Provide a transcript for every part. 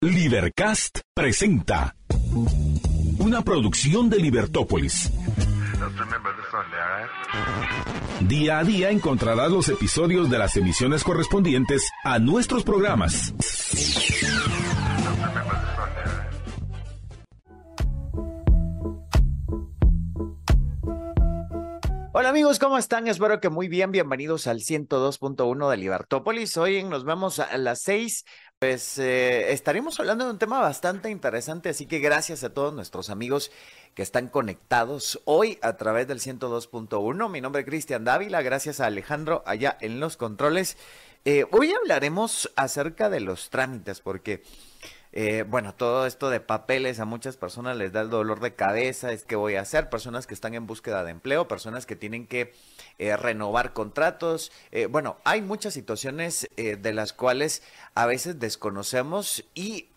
Libercast presenta una producción de Libertópolis. Día a día encontrarás los episodios de las emisiones correspondientes a nuestros programas. Hola amigos, ¿cómo están? Espero que muy bien. Bienvenidos al 102.1 de Libertópolis. Hoy nos vemos a las 6. Pues eh, estaremos hablando de un tema bastante interesante, así que gracias a todos nuestros amigos que están conectados hoy a través del 102.1. Mi nombre es Cristian Dávila, gracias a Alejandro allá en los controles. Eh, hoy hablaremos acerca de los trámites, porque eh, bueno, todo esto de papeles a muchas personas les da el dolor de cabeza, es que voy a hacer, personas que están en búsqueda de empleo, personas que tienen que eh, renovar contratos, eh, bueno, hay muchas situaciones de las cuales a veces desconocemos y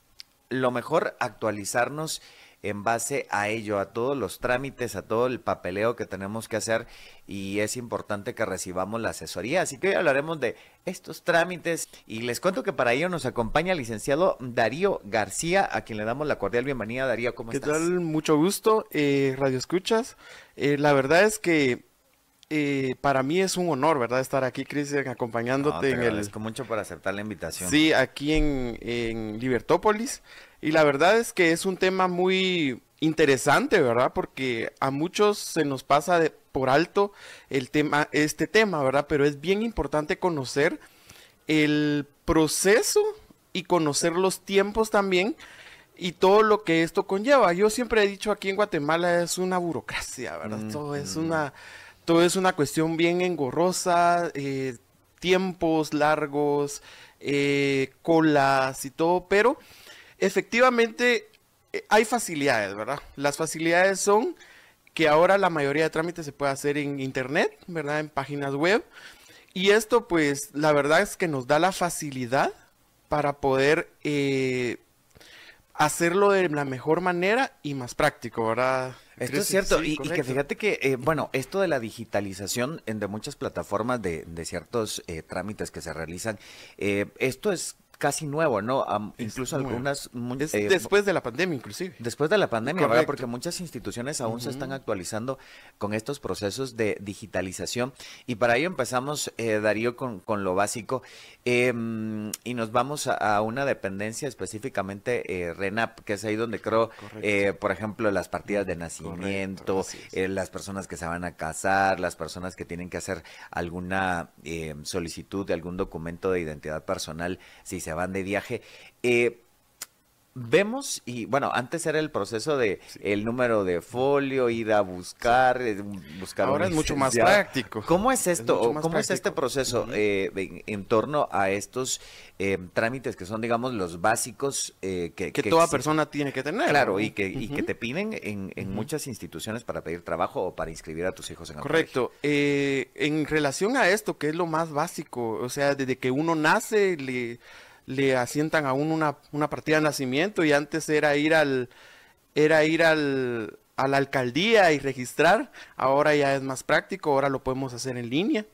lo mejor actualizarnos en base a ello, a todos los trámites, a todo el papeleo que tenemos que hacer y es importante que recibamos la asesoría. Así que hoy hablaremos de estos trámites y les cuento que para ello nos acompaña el licenciado Darío García, a quien le damos la cordial bienvenida. Darío, ¿cómo estás? ¿Qué tal? Mucho gusto, eh, Radio Escuchas. Eh, la verdad es que eh, para mí es un honor, ¿verdad? Estar aquí, Cristian, acompañándote te en el... mucho por aceptar la invitación. Sí, aquí en, en Libertópolis. Y la verdad es que es un tema muy interesante, ¿verdad? Porque a muchos se nos pasa de, por alto el tema, este tema, ¿verdad? Pero es bien importante conocer el proceso y conocer los tiempos también y todo lo que esto conlleva. Yo siempre he dicho aquí en Guatemala es una burocracia, ¿verdad? Todo es una todo es una cuestión bien engorrosa, eh, tiempos largos, eh, colas y todo, pero efectivamente eh, hay facilidades, ¿verdad? Las facilidades son que ahora la mayoría de trámites se puede hacer en internet, ¿verdad? En páginas web. Y esto, pues, la verdad es que nos da la facilidad para poder eh, hacerlo de la mejor manera y más práctico, ¿verdad? Esto es cierto, y, que fíjate que, eh, bueno, esto de la digitalización de muchas plataformas de, de ciertos trámites que se realizan, esto es casi nuevo, ¿no? incluso algunas... Eh, después de la pandemia, inclusive. Después de la pandemia, ¿verdad? Porque muchas instituciones aún se están actualizando con estos procesos de digitalización. Y para ello empezamos, eh, Darío, con, con, lo básico. Em, y nos vamos a, una dependencia específicamente eh, RENAP, que es ahí donde creo, eh, por ejemplo, las partidas de nacimiento, las personas que se van a casar, las personas que tienen que hacer alguna solicitud de algún documento de identidad personal, si se van de viaje. Eh, vemos y bueno antes era el proceso de el número de folio ir a buscar eh, buscar ahora es mucho más práctico. Cómo es esto cómo es este proceso eh, en, torno a estos trámites que son digamos los básicos que, que, toda persona tiene que tener claro y que y que te piden en, en muchas instituciones para pedir trabajo o para inscribir a tus hijos en el correcto. en relación a esto que es lo más básico o sea desde que uno nace le le asientan a uno una, una, partida de nacimiento y antes era ir al era ir al, a la alcaldía y registrar, ahora ya es más práctico, ahora lo podemos hacer en línea.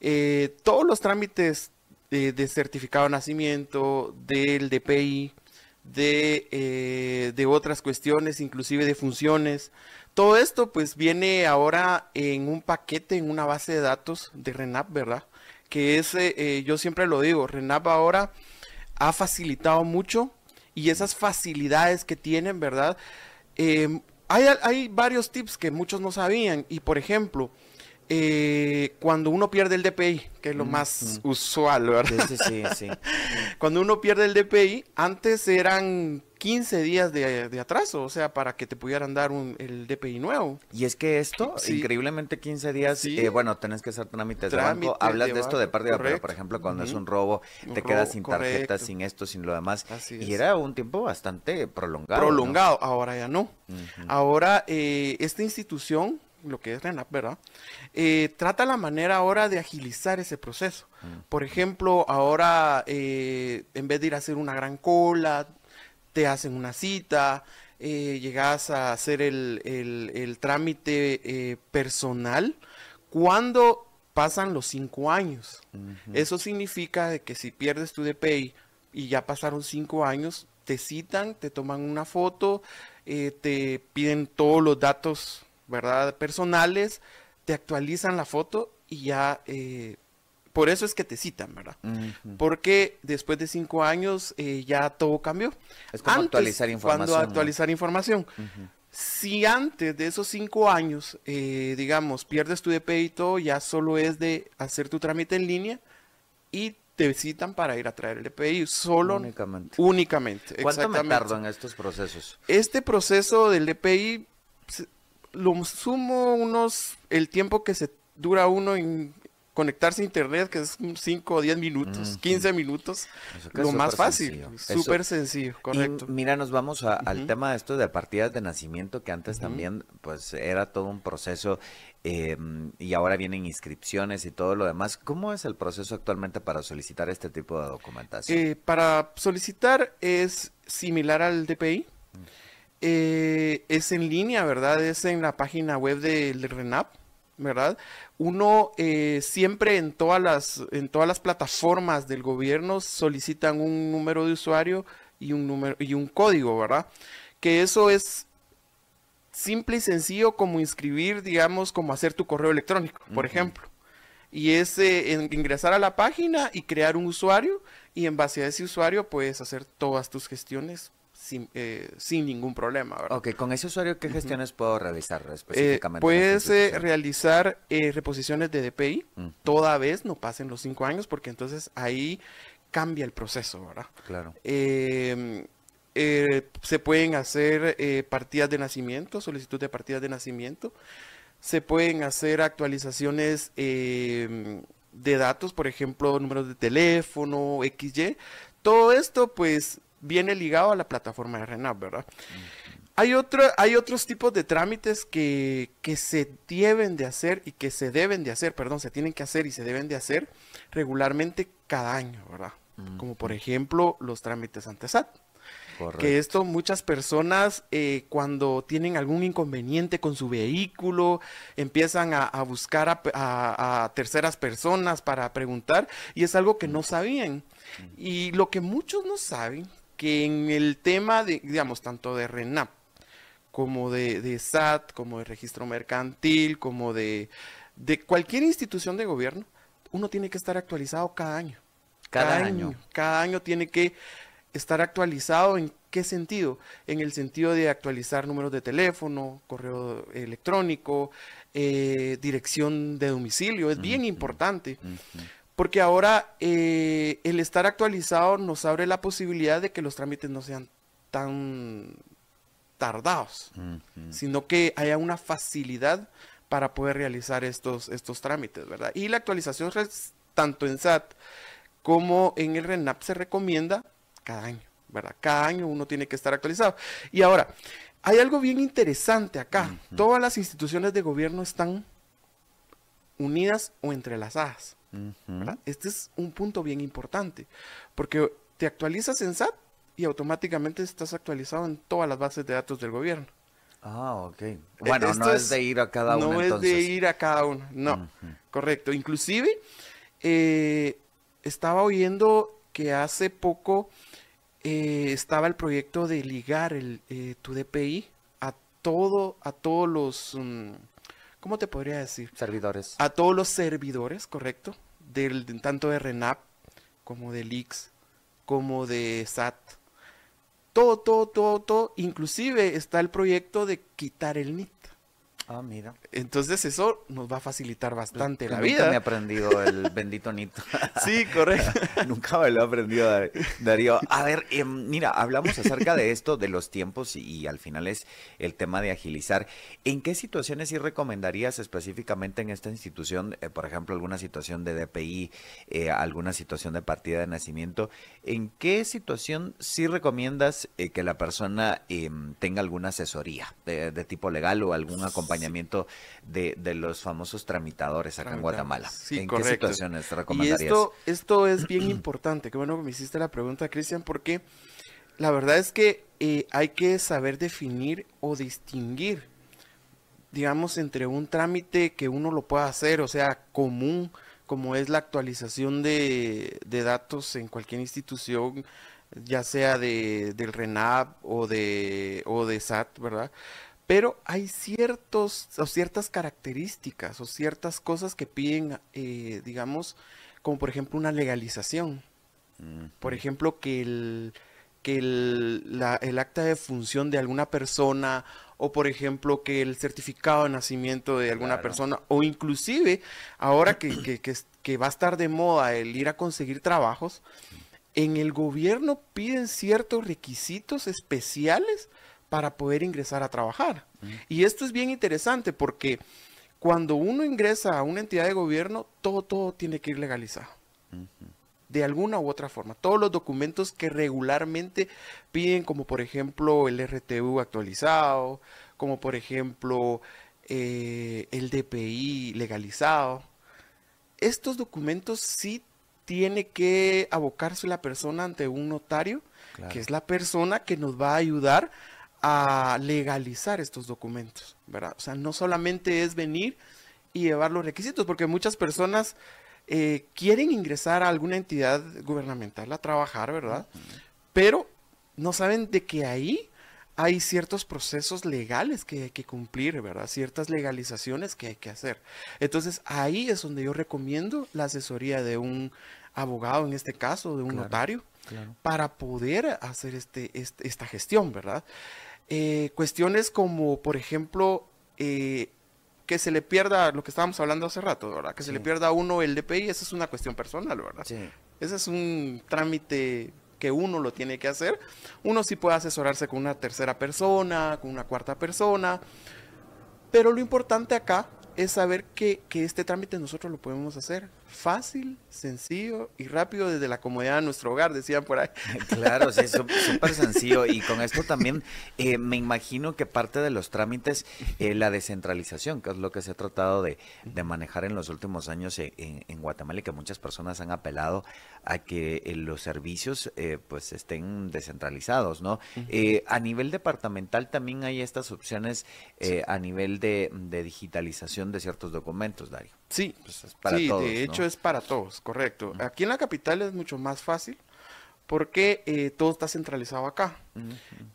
Eh, todos los trámites de, certificado de nacimiento, del DPI, de, eh, de otras cuestiones, inclusive de funciones, todo esto pues viene ahora en un paquete, en una base de datos de RENAP, ¿verdad? Que es, eh, yo siempre lo digo, RENAP ahora ha facilitado mucho y esas facilidades que tienen, ¿verdad? Em, hay, hay, varios tips que muchos no sabían y por ejemplo, eh, cuando uno pierde el DPI, que es lo más usual, ¿verdad? Sí, sí, sí. cuando uno pierde el DPI, antes eran 15 días de, atraso, o sea, para que te pudieran dar un, el DPI nuevo. Y es que esto, increíblemente 15 días, eh, bueno, tenés que hacer trámites de banco. Hablas de, esto de pérdida, pero por ejemplo, cuando es un robo, te quedas sin tarjeta, sin esto, sin lo demás. y era un tiempo bastante prolongado. Prolongado, ahora ya no. Ahora, eh, esta institución lo que es RENAP, ¿verdad? Eh, trata la manera ahora de agilizar ese proceso. Mm. Por ejemplo, ahora eh, en vez de ir a hacer una gran cola, te hacen una cita, eh, llegas a hacer el, trámite personal cuando pasan los cinco años. Eso significa que si pierdes tu DPI y ya pasaron cinco años, te citan, te toman una foto, eh, te piden todos los datos, ¿verdad? Personales, te actualizan la foto y ya, eh, por eso es que te citan, ¿verdad? Porque después de cinco años eh, ya todo cambió. Es como actualizar información. Cuando actualizar información. Si antes de esos cinco años, digamos, pierdes tu DPI y todo, ya solo es de hacer tu trámite en línea y te citan para ir a traer el DPI, solo únicamente. únicamente ¿Cuánto me tardo en estos procesos? Este proceso del DPI lo sumo unos el tiempo que se dura uno en conectarse a internet, que es 5 o 10 minutos, 15 minutos, lo más fácil, súper sencillo, correcto. mira, nos vamos al tema de esto de partidas de nacimiento, que antes también pues era todo un proceso em, y ahora vienen inscripciones y todo lo demás. ¿Cómo es el proceso actualmente para solicitar este tipo de documentación? Eh, para solicitar es similar al DPI. Eh, es en línea, ¿verdad? Es en la página web del RENAP. ¿verdad? Uno eh, siempre en todas, las, en todas las plataformas del gobierno solicitan un número de usuario y un, número, y un código, ¿verdad? Que eso es simple y sencillo como inscribir, digamos, como hacer tu correo electrónico, por ejemplo. Y es eh, ingresar a la página y crear un usuario y en base a ese usuario puedes hacer todas tus gestiones eh, sin, ningún problema. ¿verdad? Ok, con ese usuario, ¿qué gestiones puedo realizar eh, específicamente? puedes eh, realizar reposiciones de DPI, toda vez no pasen los cinco años, porque entonces ahí cambia el proceso, ¿verdad? Claro. Em, se pueden hacer partidas de nacimiento, solicitud de partidas de nacimiento. Se pueden hacer actualizaciones em, de datos, por ejemplo, números de teléfono, XY. Todo esto, pues, viene ligado a la plataforma de RENAP, ¿verdad? Hay, otro, hay otros tipos de trámites que, se deben de hacer y que se deben de hacer, perdón, se tienen que hacer y se deben de hacer regularmente cada año, ¿verdad? Como por ejemplo los trámites ante SAT. Que esto muchas personas eh, cuando tienen algún inconveniente con su vehículo empiezan a, buscar a, a, terceras personas para preguntar y es algo que no sabían. Y lo que muchos no saben que en el tema de, digamos, tanto de RENAP como de, SAT, como de registro mercantil, como de, de, cualquier institución de gobierno, uno tiene que estar actualizado cada año. Cada, año. Cada año tiene que estar actualizado en qué sentido? En el sentido de actualizar números de teléfono, correo electrónico, eh, dirección de domicilio, es bien importante. Porque ahora eh, el estar actualizado nos abre la posibilidad de que los trámites no sean tan tardados, sino que haya una facilidad para poder realizar estos, estos trámites, ¿verdad? Y la actualización tanto en SAT como en el RENAP se recomienda cada año, ¿verdad? Cada año uno tiene que estar actualizado. Y ahora, hay algo bien interesante acá. Todas las instituciones de gobierno están unidas o entrelazadas. Este es un punto bien importante, porque te actualizas en SAT y automáticamente estás actualizado en todas las bases de datos del gobierno. Ah, ok. E, bueno, no es, de ir a cada uno. No es de ir a cada uno, no. Correcto. Inclusive, eh, estaba oyendo que hace poco eh, estaba el proyecto de ligar el, eh, tu DPI a todo, a todos los, mm, ¿cómo te podría decir? Servidores. A todos los servidores, correcto del, tanto de RENAP como de LIX, como de SAT. Todo, todo, todo, todo. Inclusive está el proyecto de quitar el NIT. Ah, mira. Entonces eso nos va a facilitar bastante la nunca vida. me he aprendido el bendito nito. sí, correcto. nunca me lo he aprendido, Darío. A ver, em, mira, hablamos acerca de esto, de los tiempos y, al final es el tema de agilizar. ¿En qué situaciones sí recomendarías específicamente en esta institución, eh, por ejemplo, alguna situación de DPI, eh, alguna situación de partida de nacimiento? ¿En qué situación sí recomiendas eh, que la persona em, tenga alguna asesoría de, de tipo legal o algún acompañamiento? De, los famosos tramitadores acá en Guatemala. ¿En qué situaciones recomendarías? Y esto, esto es bien importante. Qué bueno que me hiciste la pregunta, Cristian, porque la verdad es que eh, hay que saber definir o distinguir, digamos, entre un trámite que uno lo pueda hacer, o sea, común, como es la actualización de, de datos en cualquier institución ya sea de, del RENAP o de, o de SAT, ¿verdad? Pero hay ciertos, o ciertas características o ciertas cosas que piden, eh, digamos, como por ejemplo una legalización. Por ejemplo, que el, que el, el, acta de función de alguna persona o por ejemplo que el certificado de nacimiento de alguna persona o inclusive ahora que, que, que, que, va a estar de moda el ir a conseguir trabajos, en el gobierno piden ciertos requisitos especiales para poder ingresar a trabajar. Y esto es bien interesante porque cuando uno ingresa a una entidad de gobierno, todo, todo tiene que ir legalizado. De alguna u otra forma. Todos los documentos que regularmente piden, como por ejemplo el RTU actualizado, como por ejemplo eh, el DPI legalizado. Estos documentos sí tiene que abocarse la persona ante un notario, que es la persona que nos va a ayudar a legalizar estos documentos, ¿verdad? O sea, no solamente es venir y llevar los requisitos, porque muchas personas eh, quieren ingresar a alguna entidad gubernamental a trabajar, ¿verdad? Pero no saben de que ahí hay ciertos procesos legales que hay que cumplir, ¿verdad? Ciertas legalizaciones que hay que hacer. Entonces, ahí es donde yo recomiendo la asesoría de un abogado, en este caso, de un notario, para poder hacer este, este, esta gestión, ¿verdad? Eh, cuestiones como, por ejemplo, eh, que se le pierda lo que estábamos hablando hace rato, ¿verdad? Que se le pierda a uno el DPI, esa es una cuestión personal, ¿verdad? Sí. Ese es un trámite que uno lo tiene que hacer. Uno sí puede asesorarse con una tercera persona, con una cuarta persona, pero lo importante acá es saber que, que este trámite nosotros lo podemos hacer fácil, sencillo y rápido desde la comodidad de nuestro hogar, decían por ahí. Claro, sí, súper sencillo. Y con esto también eh, me imagino que parte de los trámites, eh, la descentralización, que es lo que se ha tratado de, manejar en los últimos años en, en, Guatemala y que muchas personas han apelado a que eh, los servicios pues estén descentralizados, ¿no? a nivel departamental también hay estas opciones a nivel de, digitalización de ciertos documentos, Dario. Sí, pues para sí, de hecho es para todos, correcto. Aquí en la capital es mucho más fácil porque eh, todo está centralizado acá.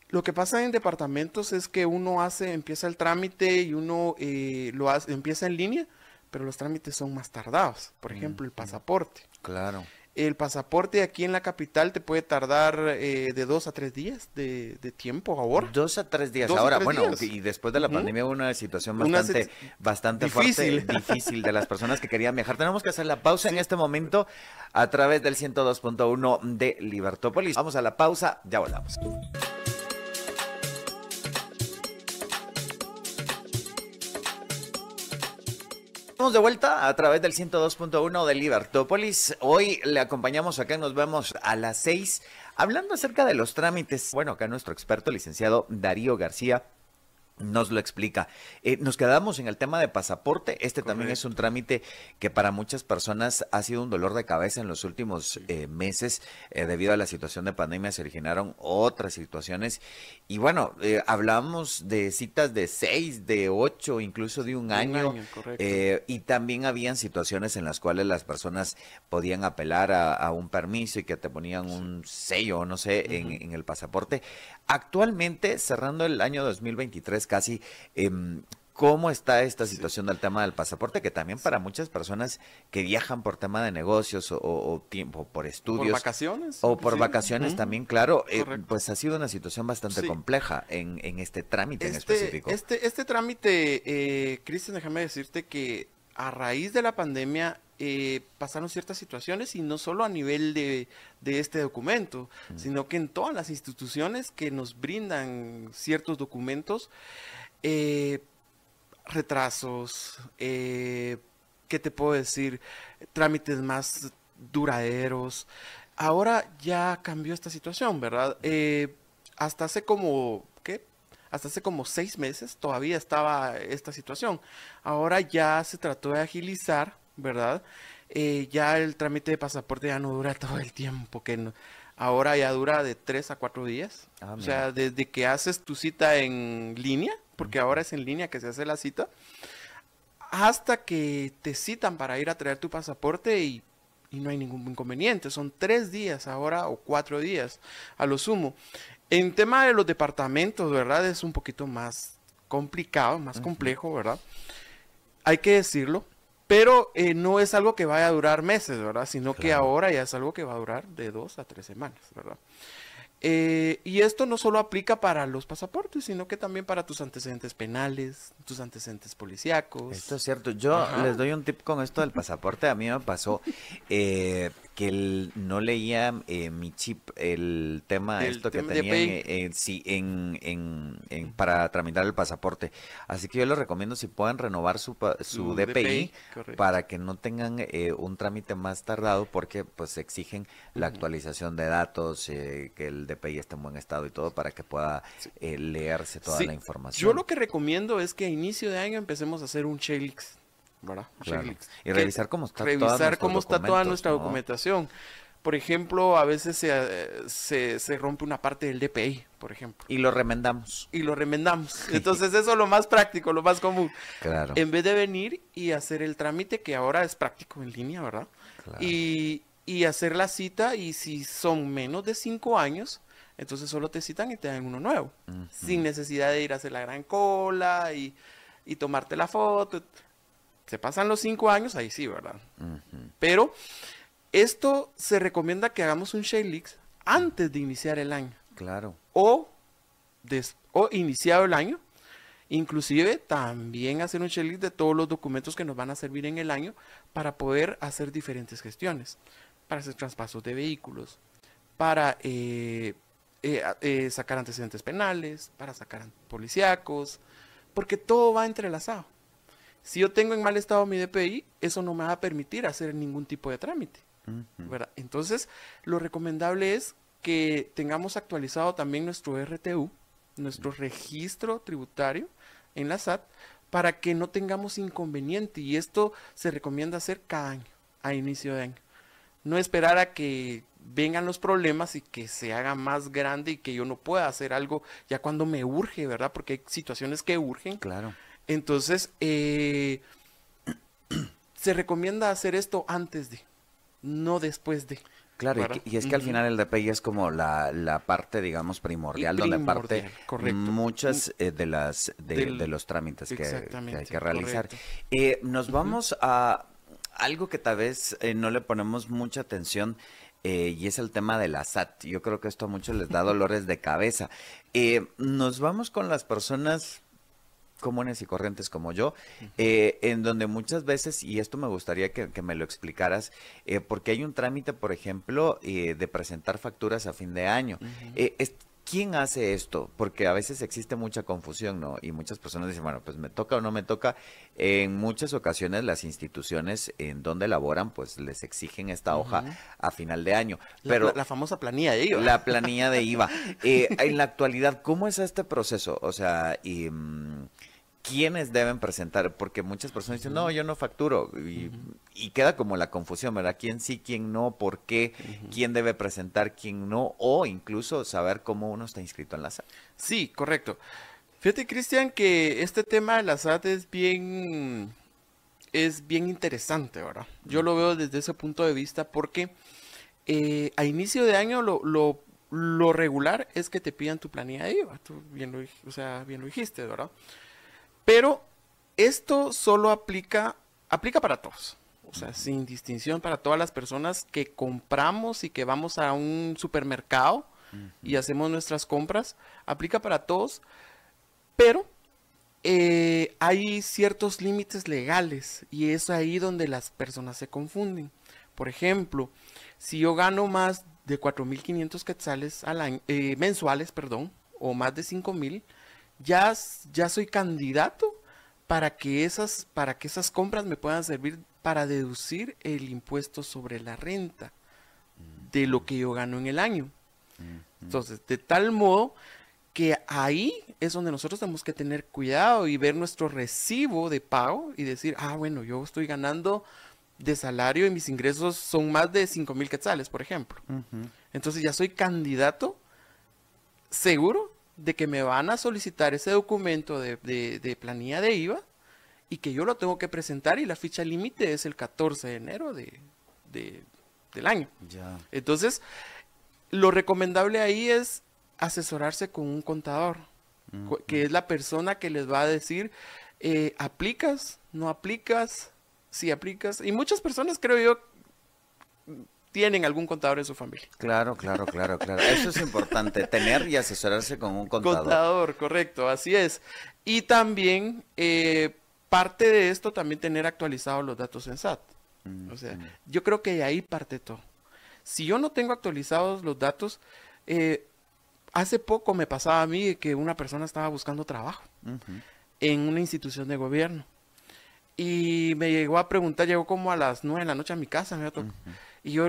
Lo que pasa en departamentos es que uno hace, empieza el trámite y uno eh, lo hace, empieza en línea, pero los trámites son más tardados. Por ejemplo, el pasaporte. Claro. El pasaporte aquí en la capital te puede tardar eh, de dos a tres días de, tiempo ahora. Dos a tres días. ahora, bueno, y después de la pandemia una situación bastante, bastante difícil. fuerte, difícil de las personas que querían viajar. Tenemos que hacer la pausa en este momento a través del 102.1 de Libertópolis. Vamos a la pausa, ya volvamos. Estamos de vuelta a través del 102.1 de Libertópolis. Hoy le acompañamos acá, nos vemos a las 6, hablando acerca de los trámites. Bueno, acá nuestro experto, licenciado Darío García, nos lo explica. Eh, nos quedamos en el tema de pasaporte. Este también es un trámite que para muchas personas ha sido un dolor de cabeza en los últimos eh, meses. Eh, debido a la situación de pandemia se originaron otras situaciones. Y bueno, hablamos de citas de seis, de ocho, incluso de un, año. y también habían situaciones en las cuales las personas podían apelar a, un permiso y que te ponían un sello, no sé, en, en el pasaporte. Actualmente, cerrando el año 2023 casi, em, ¿Cómo está esta situación del tema del pasaporte? Que también para muchas personas que viajan por tema de negocios o, tiempo, por estudios. Por vacaciones. O por vacaciones también, claro. Eh, pues ha sido una situación bastante compleja en, este trámite en este, específico. Este, este trámite, eh, Cristian, déjame decirte que a raíz de la pandemia eh, pasaron ciertas situaciones y no solo a nivel de, este documento, sino que en todas las instituciones que nos brindan ciertos documentos, eh, retrasos, eh, ¿qué te puedo decir? Trámites más duraderos. Ahora ya cambió esta situación, ¿verdad? hasta hace como, ¿qué? Hasta hace como seis meses todavía estaba esta situación. Ahora ya se trató de agilizar ¿verdad? Eh, ya el trámite de pasaporte ya no dura todo el tiempo, que ahora ya dura de tres a cuatro días. Ah, o sea, desde que haces tu cita en línea, porque ahora es en línea que se hace la cita, hasta que te citan para ir a traer tu pasaporte y, y no hay ningún inconveniente. Son tres días ahora o cuatro días a lo sumo. En tema de los departamentos, ¿verdad? Es un poquito más complicado, más complejo, ¿verdad? Hay que decirlo, pero eh, no es algo que vaya a durar meses, ¿verdad? Sino que ahora ya es algo que va a durar de dos a tres semanas, ¿verdad? Eh, y esto no solo aplica para los pasaportes, sino que también para tus antecedentes penales, tus antecedentes policíacos. Esto es cierto. Yo les doy un tip con esto del pasaporte. A mí me pasó eh, que no leía eh, mi chip, el tema esto que tenía en, sí, en, para tramitar el pasaporte. Así que yo les recomiendo si pueden renovar su, su DPI, para que no tengan un trámite más tardado porque pues exigen la actualización de datos, que el DPI esté en buen estado y todo para que pueda eh, leerse toda la información. Yo lo que recomiendo es que a inicio de año empecemos a hacer un Shelix, ¿verdad? Y revisar cómo está, revisar cómo está toda nuestra documentación. Por ejemplo, a veces se, se, rompe una parte del DPI, por ejemplo. Y lo remendamos. Y lo remendamos. Entonces eso es lo más práctico, lo más común. Claro. En vez de venir y hacer el trámite, que ahora es práctico en línea, ¿verdad? Claro. Y, y hacer la cita y si son menos de cinco años, entonces solo te citan y te dan uno nuevo, sin necesidad de ir a hacer la gran cola y, tomarte la foto. Se pasan los cinco años, ahí sí, ¿verdad? Pero esto se recomienda que hagamos un Shailix antes de iniciar el año. Claro. O, o iniciado el año, Inclusive también hacer un checklist de todos los documentos que nos van a servir en el año para poder hacer diferentes gestiones para hacer traspasos de vehículos, para eh, eh, eh, sacar antecedentes penales, para sacar policíacos, porque todo va entrelazado. Si yo tengo en mal estado mi DPI, eso no me va a permitir hacer ningún tipo de trámite. Entonces, lo recomendable es que tengamos actualizado también nuestro RTU, nuestro registro tributario en la SAT, para que no tengamos inconveniente. Y esto se recomienda hacer cada año, a inicio de año no esperar a que vengan los problemas y que se haga más grande y que yo no pueda hacer algo ya cuando me urge, ¿verdad? Porque hay situaciones que urgen. Claro. Entonces, eh, se recomienda hacer esto antes de, no después de. Claro, y, es que al final el DPI es como la, parte, digamos, primordial, donde parte muchas eh, de las de, los trámites que, hay que realizar. Eh, nos vamos a algo que tal vez eh, no le ponemos mucha atención eh, y es el tema de la SAT. Yo creo que esto a muchos les da dolores de cabeza. Nos vamos con las personas comunes y corrientes como yo, en donde muchas veces, y esto me gustaría que, me lo explicaras, porque hay un trámite, por ejemplo, de presentar facturas a fin de año. ¿Quién hace esto? Porque a veces existe mucha confusión, ¿no? Y muchas personas dicen, bueno, pues me toca o no me toca. En muchas ocasiones las instituciones en donde laboran, pues les exigen esta hoja a final de año. Pero la, famosa planilla de IVA. La planilla de IVA. Eh, en la actualidad, ¿cómo es este proceso? O sea, y, mm, quiénes deben presentar, porque muchas personas dicen, no, yo no facturo, y, queda como la confusión, ¿verdad? ¿Quién sí, quién no, por qué, quién debe presentar, quién no, o incluso saber cómo uno está inscrito en la SAT. Sí, correcto. Fíjate, Cristian, que este tema de la SAT es bien, es bien interesante, ¿verdad? Yo lo veo desde ese punto de vista porque eh, a inicio de año lo, lo, regular es que te pidan tu planilla de IVA, tú bien lo, o sea, bien lo dijiste, ¿verdad? Pero esto solo aplica, aplica para todos. O sea, sin distinción para todas las personas que compramos y que vamos a un supermercado y hacemos nuestras compras. Aplica para todos. Pero eh, hay ciertos límites legales y es ahí donde las personas se confunden. Por ejemplo, si yo gano más de 4.500 quetzales al año, eh, mensuales, perdón, o más de 5.000, ya, ya soy candidato para que, esas, para que esas compras me puedan servir para deducir el impuesto sobre la renta de lo que yo gano en el año. Entonces, de tal modo que ahí es donde nosotros tenemos que tener cuidado y ver nuestro recibo de pago y decir, ah, bueno, yo estoy ganando de salario y mis ingresos son más de 5 mil quetzales, por ejemplo. Entonces ya soy candidato seguro de que me van a solicitar ese documento de, planilla de IVA y que yo lo tengo que presentar y la ficha límite es el 14 de enero de, del año. Entonces, lo recomendable ahí es asesorarse con un contador, que es la persona que les va a decir, eh, ¿aplicas? ¿No aplicas? Si aplicas. Y muchas personas, creo yo, tienen algún contador en su familia. Claro, claro, claro, claro. Eso es importante, tener y asesorarse con un contador. Contador, correcto, así es. Y también, eh, parte de esto, también tener actualizados los datos en SAT. O sea, yo creo que de ahí parte todo. Si yo no tengo actualizados los datos, eh, hace poco me pasaba a mí que una persona estaba buscando trabajo en una institución de gobierno. Y me llegó a preguntar, llegó como a las nueve de la noche a mi casa, me y yo,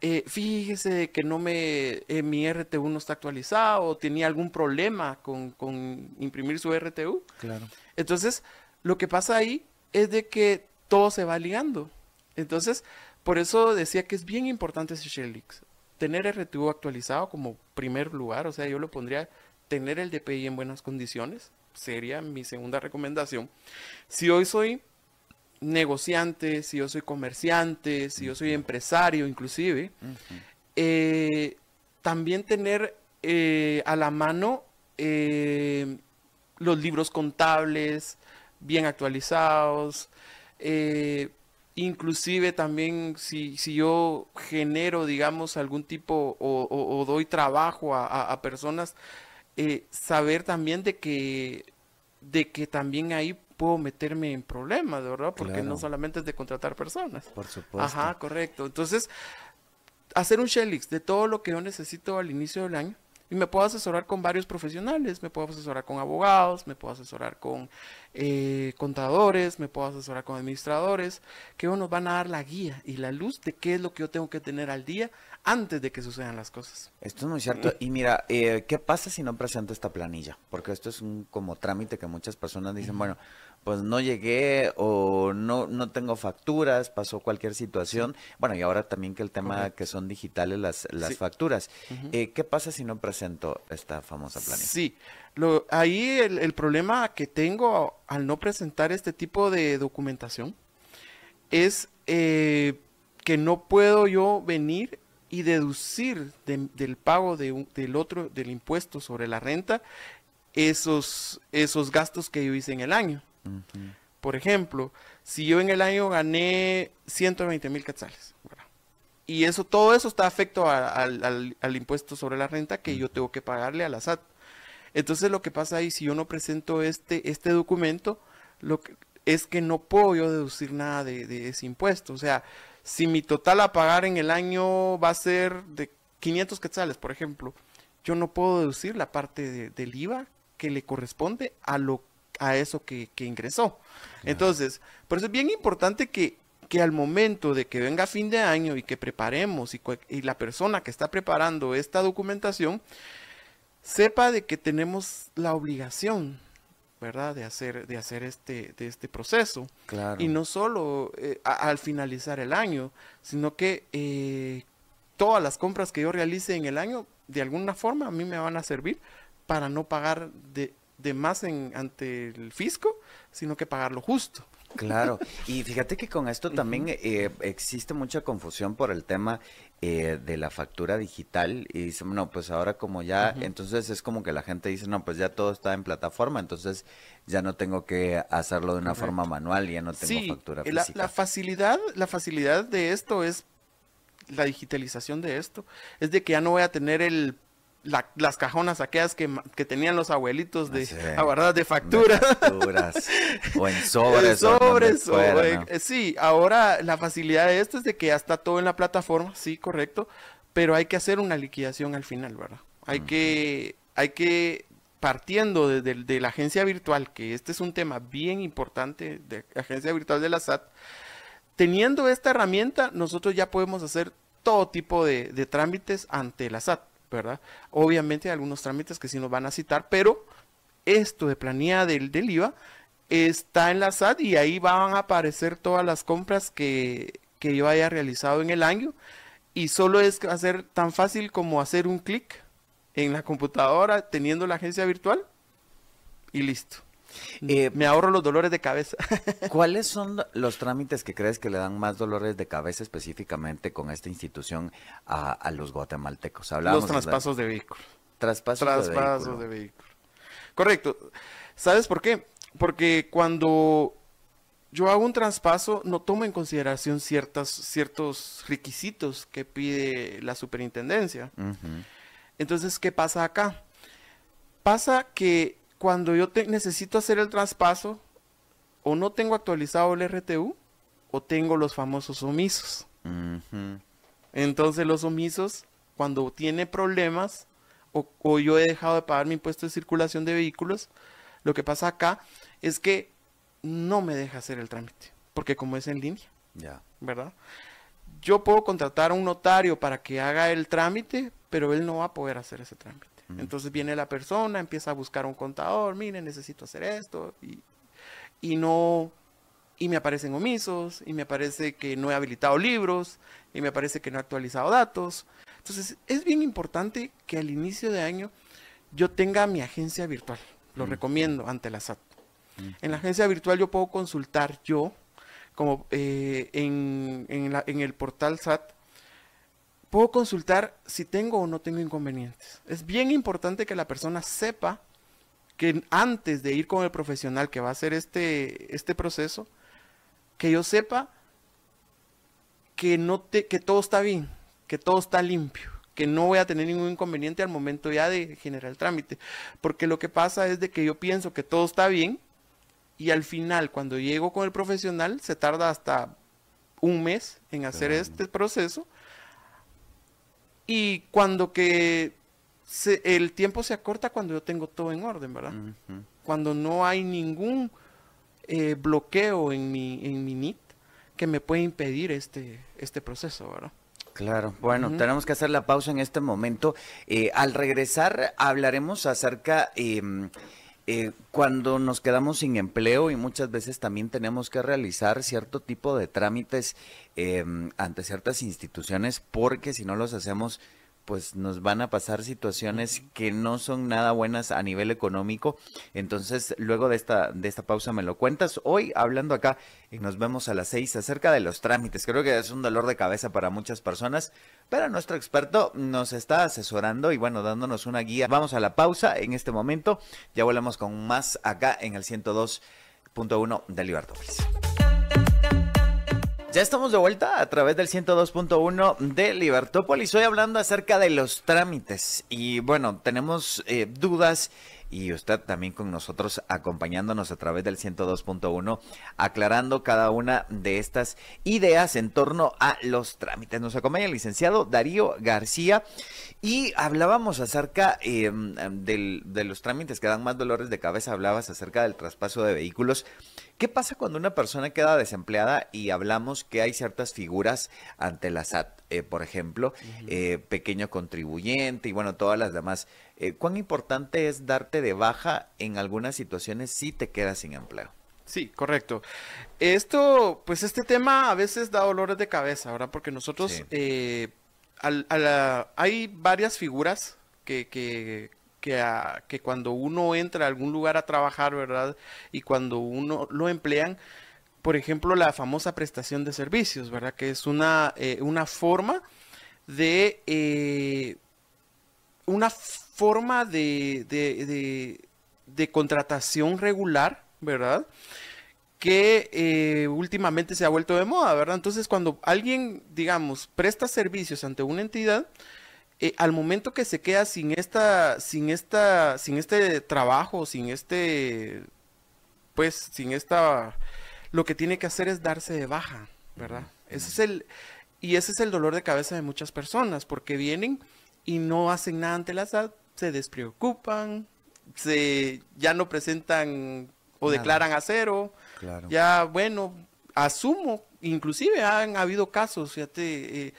eh, fíjese que no me, eh, mi RTU no está actualizado, tenía algún problema con, con, imprimir su RTU. Claro. Entonces, lo que pasa ahí es de que todo se va ligando. Entonces, por eso decía que es bien importante ese Shellix. Tener RTU actualizado como primer lugar, o sea, yo lo pondría tener el DPI en buenas condiciones, sería mi segunda recomendación. Si hoy soy negociante, si yo soy comerciante, si yo soy empresario inclusive, eh, también tener eh, a la mano eh, los libros contables bien actualizados, inclusive también si, si, yo genero, digamos, algún tipo o, doy trabajo a, personas, saber también de que, de que también hay puedo meterme en problemas, ¿verdad? Porque no solamente es de contratar personas. Por supuesto. Ajá, correcto. Entonces, hacer un Shellix de todo lo que yo necesito al inicio del año y me puedo asesorar con varios profesionales, me puedo asesorar con abogados, me puedo asesorar con eh, contadores, me puedo asesorar con administradores, que nos van a dar la guía y la luz de qué es lo que yo tengo que tener al día antes de que sucedan las cosas. Esto es muy cierto. Y mira, eh, ¿qué pasa si no presento esta planilla? Porque esto es un como trámite que muchas personas dicen, bueno, pues no llegué o no, no tengo facturas, pasó cualquier situación. Bueno, y ahora también que el tema que son digitales las, las facturas. Eh, ¿Qué pasa si no presento esta famosa planilla? Sí, lo, ahí el, problema que tengo al no presentar este tipo de documentación es eh, que no puedo yo venir y deducir del pago de del otro, del impuesto sobre la renta, esos, esos gastos que yo hice en el año. Por ejemplo, si yo en el año gané 120 mil quetzales, y eso, todo eso está afecto al, impuesto sobre la renta que yo tengo que pagarle a la SAT. Entonces lo que pasa ahí, si yo no presento este, este documento, lo que, es que no puedo yo deducir nada de, ese impuesto. O sea, si mi total a pagar en el año va a ser de 500 quetzales, por ejemplo, yo no puedo deducir la parte del IVA que le corresponde a lo a eso que, ingresó. Entonces, por eso es bien importante que, que, al momento de que venga fin de año y que preparemos y, y, la persona que está preparando esta documentación sepa de que tenemos la obligación, ¿verdad?, de hacer, de hacer este, de este proceso. Y no solo eh, al finalizar el año, sino que eh, todas las compras que yo realice en el año, de alguna forma, a mí me van a servir para no pagar de de más en, ante el fisco, sino que pagar lo justo. Claro, y fíjate que con esto también eh, existe mucha confusión por el tema eh, de la factura digital y dicen, no, pues ahora como ya, entonces es como que la gente dice, no, pues ya todo está en plataforma, entonces ya no tengo que hacerlo de una forma manual, ya no tengo factura física. La, la facilidad, la facilidad de esto es la digitalización de esto, es de que ya no voy a tener el las cajonas aquellas que, tenían los abuelitos de ah, de facturas. o en sobres. sobres eh, sí, ahora la facilidad de esto es de que ya está todo en la plataforma, sí, correcto, pero hay que hacer una liquidación al final, ¿verdad? Hay que, hay que partiendo de, de, la agencia virtual, que este es un tema bien importante de agencia virtual de la SAT, teniendo esta herramienta, nosotros ya podemos hacer todo tipo de, de trámites ante la SAT. ¿Verdad? Obviamente hay algunos trámites que sí nos van a citar, pero esto de planilla del, IVA está en la SAT y ahí van a aparecer todas las compras que, que yo haya realizado en el año y solo es hacer tan fácil como hacer un clic en la computadora teniendo la agencia virtual y listo. Eh, me ahorro los dolores de cabeza. ¿Cuáles son los trámites que crees que le dan más dolores de cabeza específicamente con esta institución a, los guatemaltecos? Hablamos los traspasos de, vehículos. Traspasos, de vehículos. Correcto. ¿Sabes por qué? Porque cuando yo hago un traspaso, no tomo en consideración ciertas, ciertos requisitos que pide la superintendencia. Entonces, ¿qué pasa acá? Pasa que cuando yo necesito hacer el traspaso, o no tengo actualizado el RTU, o tengo los famosos omisos. Entonces los omisos, cuando tiene problemas, o, yo he dejado de pagar mi impuesto de circulación de vehículos, lo que pasa acá es que no me deja hacer el trámite, porque como es en línea. ¿verdad? Yo puedo contratar a un notario para que haga el trámite, pero él no va a poder hacer ese trámite. Entonces viene la persona, empieza a buscar un contador, mire, necesito hacer esto, y, y no, y me aparecen omisos, y me aparece que no he habilitado libros, y me parece que no he actualizado datos. Entonces es bien importante que al inicio de año yo tenga mi agencia virtual. Lo recomiendo ante la SAT. En la agencia virtual yo puedo consultar yo, como eh, en, en el portal SAT, puedo consultar si tengo o no tengo inconvenientes. Es bien importante que la persona sepa que antes de ir con el profesional que va a hacer este, este proceso, que yo sepa que, no te, que todo está bien, que todo está limpio, que no voy a tener ningún inconveniente al momento ya de generar el trámite. Porque lo que pasa es de que yo pienso que todo está bien y al final cuando llego con el profesional se tarda hasta un mes en hacer este proceso y cuando que el tiempo se acorta cuando yo tengo todo en orden, ¿verdad? Cuando no hay ningún eh, bloqueo en mi, en mi NIT que me puede impedir este, este proceso, ¿verdad? Claro, bueno, tenemos que hacer la pausa en este momento. Eh, al regresar hablaremos acerca... Em, eh, cuando nos quedamos sin empleo y muchas veces también tenemos que realizar cierto tipo de trámites em, ante ciertas instituciones porque si no los hacemos pues nos van a pasar situaciones que no son nada buenas a nivel económico. Entonces, luego de esta, de esta pausa me lo cuentas. Hoy hablando acá y nos vemos a las seis acerca de los trámites. Creo que es un dolor de cabeza para muchas personas, pero nuestro experto nos está asesorando y bueno, dándonos una guía. Vamos a la pausa en este momento. Ya volvemos con más acá en el 102.1 de Libertópolis. Ya estamos de vuelta a través del 102.1 de Libertópolis. Hoy hablando acerca de los trámites. Y bueno, tenemos eh, dudas y usted también con nosotros acompañándonos a través del 102.1, aclarando cada una de estas ideas en torno a los trámites. Nos acompaña el licenciado Darío García y hablábamos acerca em, de los trámites que dan más dolores de cabeza, hablabas acerca del traspaso de vehículos. ¿Qué pasa cuando una persona queda desempleada y hablamos que hay ciertas figuras ante la SAT? Eh, por ejemplo, eh, pequeño contribuyente y bueno, todas las demás. Eh, ¿Cuán importante es darte de baja en algunas situaciones si te quedas sin empleo? Sí, correcto. Esto, pues este tema a veces da dolores de cabeza, ¿verdad? Porque nosotros, hay varias figuras que, que, que, cuando uno entra a algún lugar a trabajar, ¿verdad? Y cuando uno lo emplean, por ejemplo, la famosa prestación de servicios, ¿verdad? Que es una, eh, una forma de... Eh, una forma de, de, de, contratación regular, ¿verdad? Que eh, últimamente se ha vuelto de moda, ¿verdad? Entonces, cuando alguien, digamos, presta servicios ante una entidad, eh, al momento que se queda sin esta, sin esta, sin este trabajo, sin este, pues, sin esta, lo que tiene que hacer es darse de baja, ¿verdad? Ese es el, y ese es el dolor de cabeza de muchas personas, porque vienen y no hacen nada ante la SAT, se despreocupan, se, ya no presentan o declaran a cero, ya, bueno, asumo, inclusive han habido casos, fíjate, eh,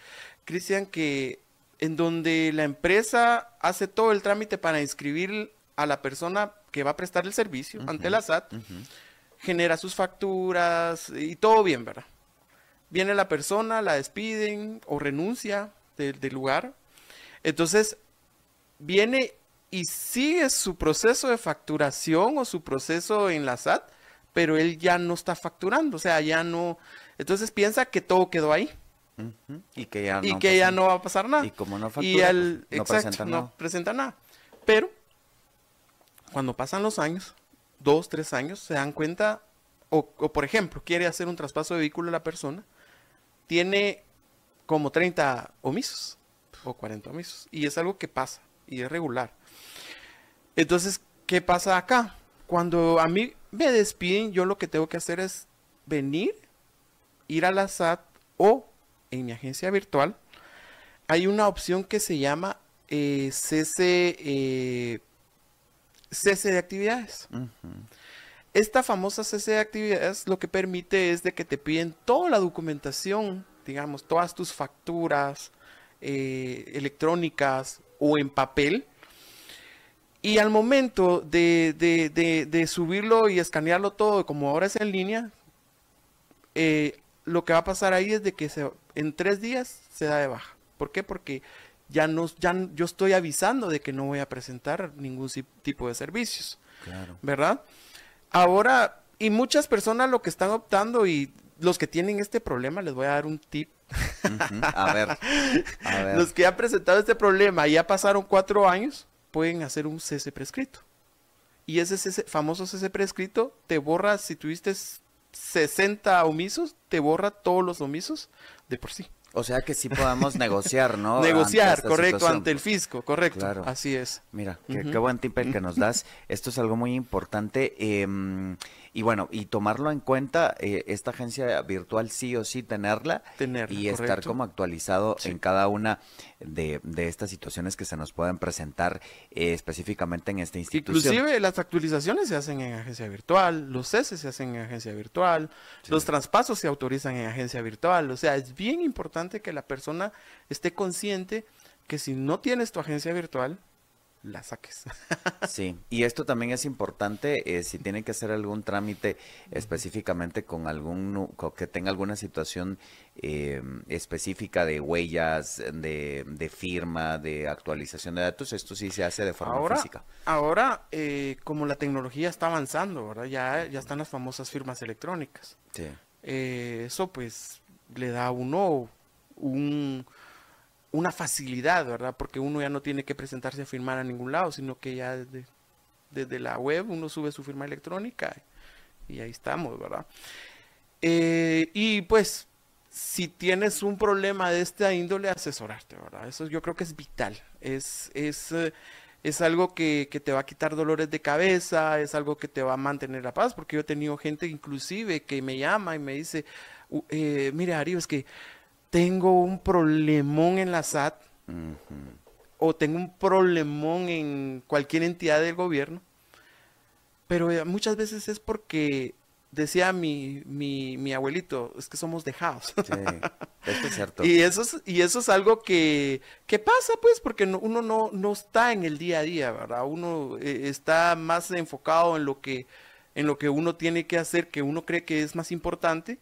Cristian, que en donde la empresa hace todo el trámite para inscribir a la persona que va a prestar el servicio ante la SAT, genera sus facturas y todo bien, ¿verdad? Viene la persona, la despiden o renuncia del lugar. Entonces, viene y sigue su proceso de facturación o su proceso en la SAT, pero él ya no está facturando, o sea, ya no, entonces piensa que todo quedó ahí. Y que ya, no, que ya no va a pasar nada. Y como no factura, pues, no, presenta nada. no presenta nada. Pero cuando pasan los años, dos, tres años, se dan cuenta, o, por ejemplo, quiere hacer un traspaso de vehículo a la persona, tiene como 30 omisos o 40 omisos. Y es algo que pasa y es regular. Entonces, ¿qué pasa acá? Cuando a mí me despiden, yo lo que tengo que hacer es venir, ir a la SAT o en mi agencia virtual, hay una opción que se llama eh, cese, eh, cese de actividades. Esta famosa cese de actividades lo que permite es de que te piden toda la documentación, digamos, todas tus facturas eh, electrónicas o en papel. Y al momento de, de, subirlo y escanearlo todo, como ahora es en línea, lo que va a pasar ahí es de que se, en tres días se da de baja. ¿Por qué? Porque ya no, ya yo estoy avisando de que no voy a presentar ningún tipo de servicios. Claro. ¿Verdad? Ahora, y muchas personas lo que están optando y los que tienen este problema, les voy a dar un tip. a, ver, a ver. Los que han presentado este problema y ya pasaron cuatro años, pueden hacer un cese prescrito. Y ese famoso cese prescrito te borra si tuviste 60 omisos, te borra todos los omisos de por sí. O sea que sí podemos negociar, ¿no? negociar, correcto, ante el fisco, correcto. Claro. Así es. Mira, qué, buen tip el que nos das. Esto es algo muy importante. Em, y bueno, y tomarlo en cuenta, eh, esta agencia virtual sí o sí tenerla. Y estar como actualizado en cada una de, estas situaciones que se nos pueden presentar eh, específicamente en esta institución. Inclusive las actualizaciones se hacen en agencia virtual, los ceses se hacen en agencia virtual, los traspasos se autorizan en agencia virtual. O sea, es bien importante que la persona esté consciente que si no tienes tu agencia virtual, la saques. sí, y esto también es importante, eh, si tiene que hacer algún trámite específicamente con algún, que tenga alguna situación eh, específica de huellas, de, firma, de actualización de datos, esto sí se hace de forma física. Ahora, eh, como la tecnología está avanzando, ¿verdad? Ya, ya están las famosas firmas electrónicas. Sí. eso pues le da a uno un una facilidad, ¿verdad? Porque uno ya no tiene que presentarse a firmar a ningún lado, sino que ya desde, desde la web uno sube su firma electrónica y ahí estamos, ¿verdad? Eh, y pues, si tienes un problema de esta índole, asesorarte, ¿verdad? Eso yo creo que es vital. Es, es, eh, es algo que, que, te va a quitar dolores de cabeza, es algo que te va a mantener la paz, porque yo he tenido gente inclusive que me llama y me dice, eh, mire, Ario, es que tengo un problemón en la SAT o tengo un problemón en cualquier entidad del gobierno, pero eh, muchas veces es porque decía mi, mi, abuelito, es que somos dejados. Sí, es cierto. y, eso es, y eso es algo que, pasa, pues, porque uno no, no está en el día a día, ¿verdad? Uno eh, está más enfocado en lo, que, en lo que uno tiene que hacer, que uno cree que es más importante,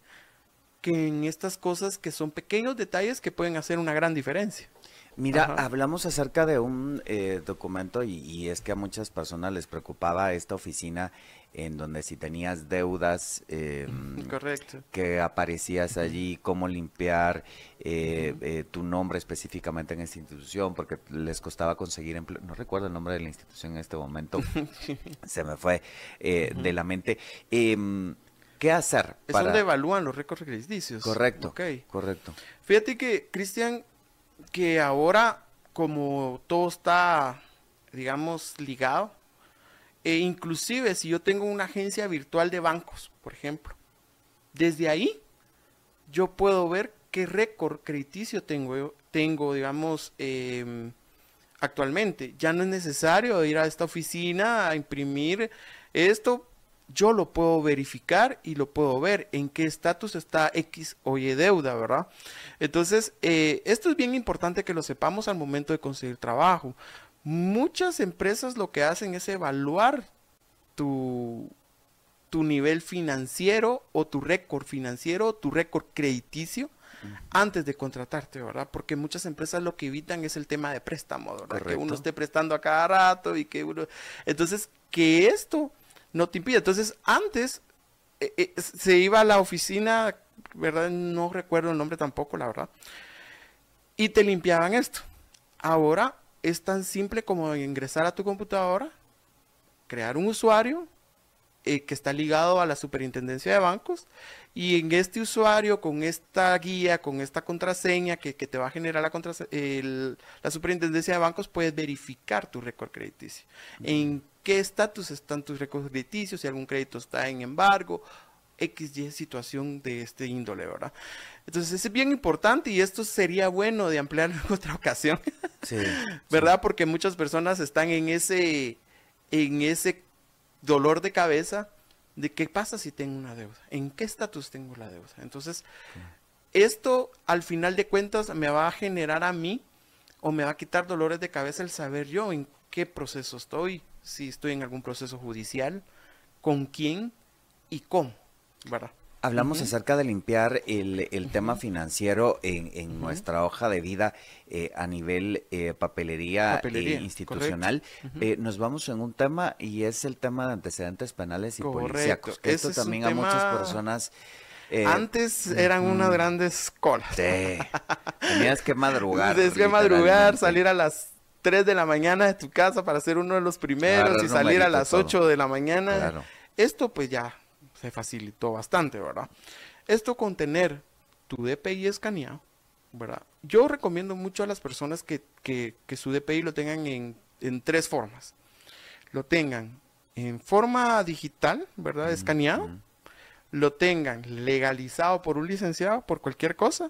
que en estas cosas que son pequeños detalles que pueden hacer una gran diferencia. Mira, hablamos acerca de un eh, documento y, es que a muchas personas les preocupaba esta oficina en donde si tenías deudas, em, Correcto. que aparecías allí, cómo limpiar eh, eh, tu nombre específicamente en esta institución, porque les costaba conseguir empleo. No recuerdo el nombre de la institución en este momento, se me fue de la mente. ¿Qué hacer? Es donde evalúan los récords crediticios. Correcto. Correcto. Fíjate que, Cristian, que ahora, como todo está, digamos, ligado, e inclusive si yo tengo una agencia virtual de bancos, por ejemplo, desde ahí yo puedo ver qué récord crediticio tengo, tengo digamos, em, actualmente. Ya no es necesario ir a esta oficina a imprimir esto yo lo puedo verificar y lo puedo ver en qué estatus está X o Y deuda, ¿verdad? Entonces, eh, esto es bien importante que lo sepamos al momento de conseguir trabajo. Muchas empresas lo que hacen es evaluar tu, tu nivel financiero o tu récord financiero, tu récord crediticio antes de contratarte, ¿verdad? Porque muchas empresas lo que evitan es el tema de préstamo, ¿verdad? Que uno esté prestando a cada rato y que uno... Entonces, que esto no te impide. Entonces, antes eh, eh, se iba a la oficina, ¿verdad? No recuerdo el nombre tampoco, la verdad. Y te limpiaban esto. Ahora es tan simple como ingresar a tu computadora, crear un usuario eh, que está ligado a la superintendencia de bancos y en este usuario, con esta guía, con esta contraseña que, te va a generar la, la superintendencia de bancos, puedes verificar tu récord crediticio. En qué estatus están tus récords crediticios, si algún crédito está en embargo, XY situación de este índole, ¿verdad? Entonces es bien importante y esto sería bueno de ampliar en otra ocasión, sí, ¿verdad? Porque muchas personas están en ese, en ese dolor de cabeza de qué pasa si tengo una deuda, en qué estatus tengo la deuda. Entonces, esto al final de cuentas me va a generar a mí o me va a quitar dolores de cabeza el saber yo en qué proceso estoy, si estoy en algún proceso judicial, con quién y cómo, ¿verdad? Hablamos acerca de limpiar el, tema financiero en, nuestra hoja de vida eh, a nivel eh, papelería, eh, institucional. nos vamos en un tema y es el tema de antecedentes penales y policíacos. Esto también a muchas personas... Antes eran unas grandes colas. Sí. Tenías que madrugar. Tenías que madrugar, salir a las 3 de la mañana de tu casa para ser uno de los primeros y salir a las 8 de la mañana. Esto pues ya se facilitó bastante, ¿verdad? Esto con tener tu DPI escaneado, ¿verdad? Yo recomiendo mucho a las personas que, su DPI lo tengan en, tres formas. Lo tengan en forma digital, ¿verdad? Escaneado. Lo tengan legalizado por un licenciado, por cualquier cosa.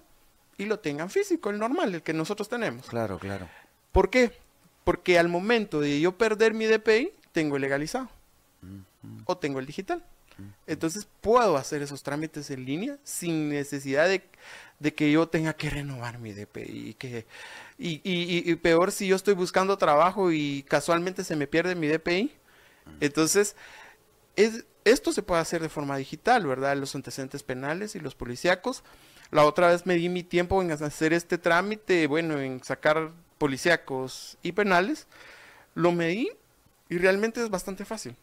Y lo tengan físico, el normal, el que nosotros tenemos. Claro, claro. ¿Por qué? Porque al momento de yo perder mi DPI, tengo el legalizado. O tengo el digital. Entonces puedo hacer esos trámites en línea sin necesidad de, que yo tenga que renovar mi DPI. Y, que, y, peor si yo estoy buscando trabajo y casualmente se me pierde mi DPI. Entonces, es, esto se puede hacer de forma digital, ¿verdad? Los antecedentes penales y los policíacos. La otra vez me di mi tiempo en hacer este trámite, bueno, en sacar policíacos y penales. Lo medí y realmente es bastante fácil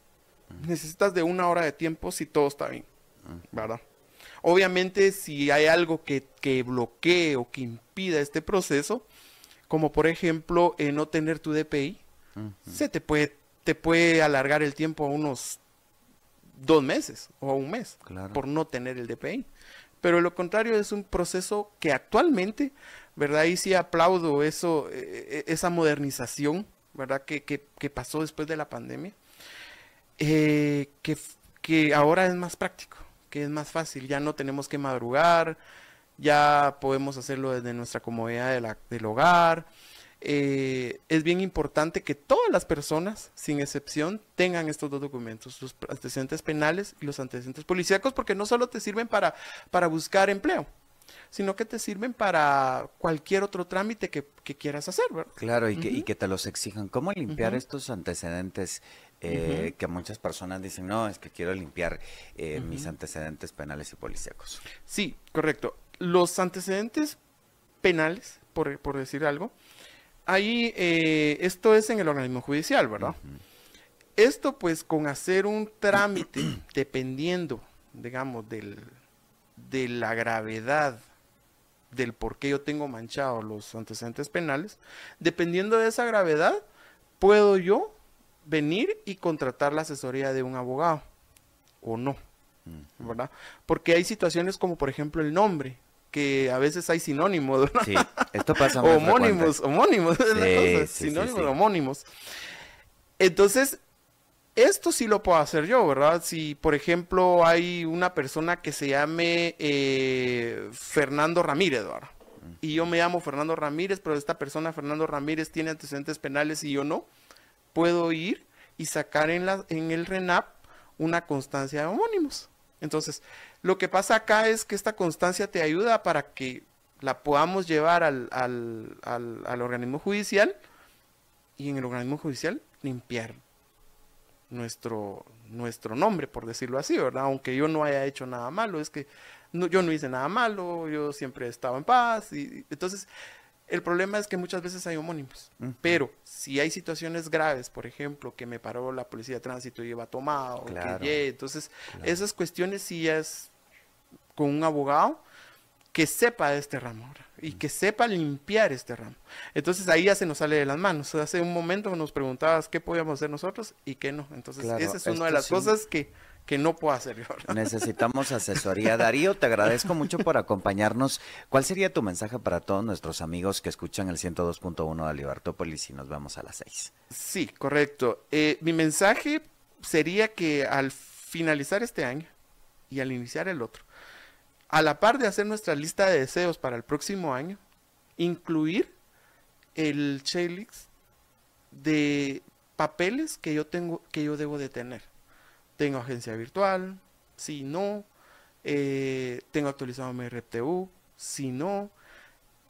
necesitas de una hora de tiempo si todo está bien, ¿verdad? Obviamente, si hay algo que, bloquee o que impida este proceso, como por ejemplo eh, no tener tu DPI, se te puede, te puede alargar el tiempo a unos dos meses o a un mes por no tener el DPI. Pero lo contrario es un proceso que actualmente, ¿verdad? Y sí aplaudo eso, eh, esa modernización, ¿verdad? Que, que pasó después de la pandemia eh, que, que ahora es más práctico, que es más fácil, ya no tenemos que madrugar, ya podemos hacerlo desde nuestra comodidad de la, del hogar. Eh, es bien importante que todas las personas, sin excepción, tengan estos dos documentos, los antecedentes penales y los antecedentes policíacos, porque no solo te sirven para, para buscar empleo, sino que te sirven para cualquier otro trámite que, quieras hacer, ¿verdad? Claro, y, que, y que te los exijan. ¿Cómo limpiar estos antecedentes eh, que muchas personas dicen, no, es que quiero limpiar eh, mis antecedentes penales y policíacos. Sí, correcto. Los antecedentes penales, por, decir algo, ahí eh, esto es en el organismo judicial, ¿verdad? Esto pues con hacer un trámite, dependiendo, digamos, del, de la gravedad del por qué yo tengo manchado los antecedentes penales, dependiendo de esa gravedad, puedo yo venir y contratar la asesoría de un abogado o no, ¿verdad? Porque hay situaciones como por ejemplo el nombre, que a veces hay sinónimos, ¿verdad? Sí, esto pasa homónimos, homónimos, sinónimos, homónimos. Entonces, esto sí lo puedo hacer yo, ¿verdad? Si, por ejemplo, hay una persona que se llame eh, Fernando Ramírez, ¿verdad? Y yo me llamo Fernando Ramírez, pero esta persona, Fernando Ramírez, tiene antecedentes penales y yo no puedo ir y sacar en, la, en el RENAP una constancia de homónimos. Entonces, lo que pasa acá es que esta constancia te ayuda para que la podamos llevar al, al, organismo judicial y en el organismo judicial limpiar nuestro, nuestro nombre, por decirlo así, ¿verdad? Aunque yo no haya hecho nada malo, es que no, yo no hice nada malo, yo siempre he estado en paz. Y, entonces, el problema es que muchas veces hay homónimos, pero si hay situaciones graves, por ejemplo, que me paró la policía de tránsito y iba tomado, que, entonces esas cuestiones sí es con un abogado que sepa de este ramo y que sepa limpiar este ramo. Entonces ahí ya se nos sale de las manos. Hace un momento nos preguntabas qué podíamos hacer nosotros y qué no. Entonces esa es una de las cosas que, que no puedo hacer yo. Necesitamos asesoría. Darío, te agradezco mucho por acompañarnos. ¿Cuál sería tu mensaje para todos nuestros amigos que escuchan el 102.1 de Libertópolis y nos vemos a las 6? Sí, correcto. Eh, mi mensaje sería que al finalizar este año y al iniciar el otro, a la par de hacer nuestra lista de deseos para el próximo año, incluir el checklist de papeles que yo tengo, que yo debo de tener. Tengo agencia virtual, si no, eh, tengo actualizado mi RTU, si no,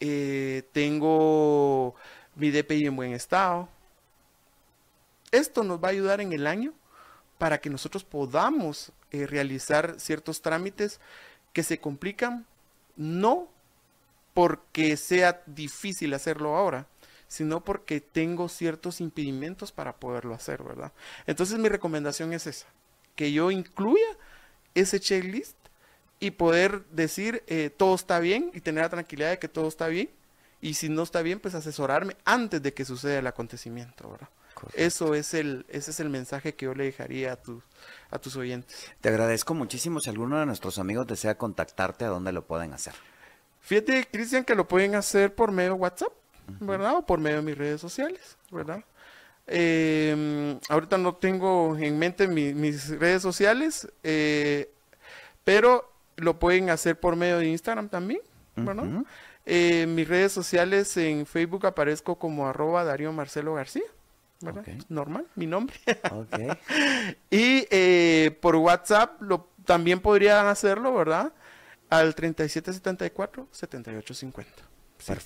eh, tengo mi DPI en buen estado. Esto nos va a ayudar en el año para que nosotros podamos eh, realizar ciertos trámites que se complican no porque sea difícil hacerlo ahora, sino porque tengo ciertos impedimentos para poderlo hacer, ¿verdad? Entonces mi recomendación es esa, que yo incluya ese checklist y poder decir eh, todo está bien y tener la tranquilidad de que todo está bien y si no está bien, pues asesorarme antes de que suceda el acontecimiento, ¿verdad? Eso es el, ese es el mensaje que yo le dejaría a tus, a tus oyentes. Te agradezco muchísimo. Si alguno de nuestros amigos desea contactarte, ¿a dónde lo pueden hacer? Fíjate, Cristian, que lo pueden hacer por medio de WhatsApp, ¿verdad? O por medio de mis redes sociales, ¿verdad? Em, ahorita no tengo en mente mis redes sociales, eh, pero lo pueden hacer por medio de Instagram también, ¿verdad? Eh, mis redes sociales en Facebook aparezco como arroba Darío Marcelo García. ¿Verdad? Normal, mi nombre. y eh, por WhatsApp lo, también podrían hacerlo, ¿verdad? Al 3774-7850.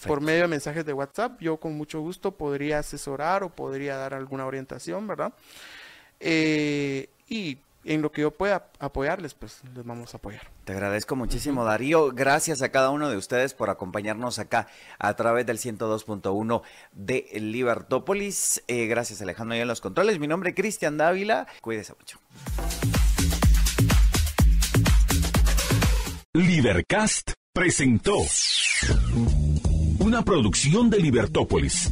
por medio de mensajes de WhatsApp, yo con mucho gusto podría asesorar o podría dar alguna orientación, ¿verdad? Eh, y en lo que yo pueda apoyarles, pues les vamos a apoyar. Te agradezco muchísimo, Darío. Gracias a cada uno de ustedes por acompañarnos acá a través del 102.1 de Libertópolis. Eh, gracias, Alejandro, y en los controles. Mi nombre es Cristian Dávila. Cuídese mucho. Libercast presentó una producción de Libertópolis.